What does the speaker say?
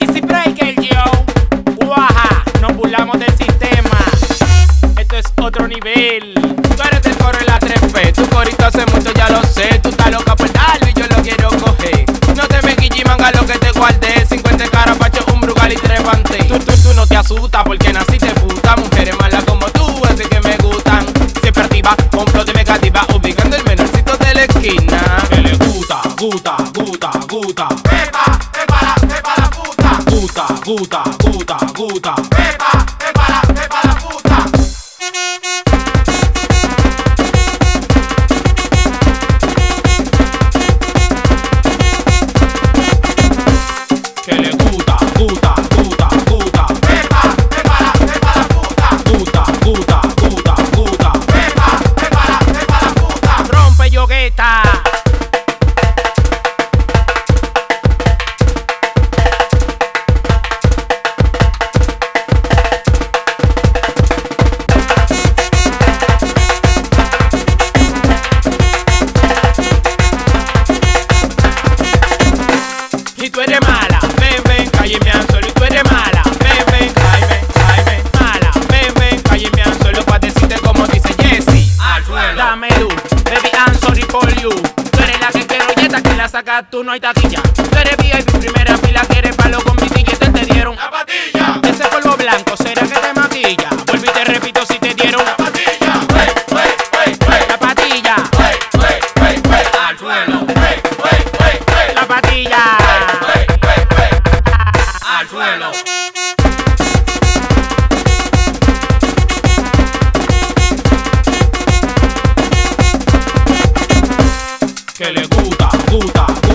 Easy Breaker, yo. Guaja, nos burlamos del sistema. Esto es otro nivel. Tú eres el coro en la 3P. Tu corito hace mucho, ya lo sé. Tú estás loca por darlo y yo lo quiero coger. No te me manga lo que te guardé. 50 carapacho, un brugal y tres Tú, tú, tú no te asustas porque naciste puta. Mujeres malas como tú, así que me gustan. Siempre activa, con flow de negativa. Ubicando el menorcito de la esquina. Que le gusta, gusta, gusta, gusta. Pepa, puta. Gusta, gusta, gusta. Pepa, pepa la, la puta. Que gusta, gusta. Pepa, pepa la, puta. Pepa, pepa la, pepa la puta. Rompe yogueta. y tú eres mala. Ven, ven, cálleme al solo y tú eres mala. Ven, ven, cálleme, cálleme, mala. Ven, ven, cálleme al solo pa' decirte como dice Jesse. Al suelo. Dame luz, baby, I'm sorry for you. Tú eres la que quiero y esta que la sacas tú no hay taquilla. Tú eres VIP primera fila, que eres palo con mi billete te dieron. al suelo. Que le gusta, gusta, gusta.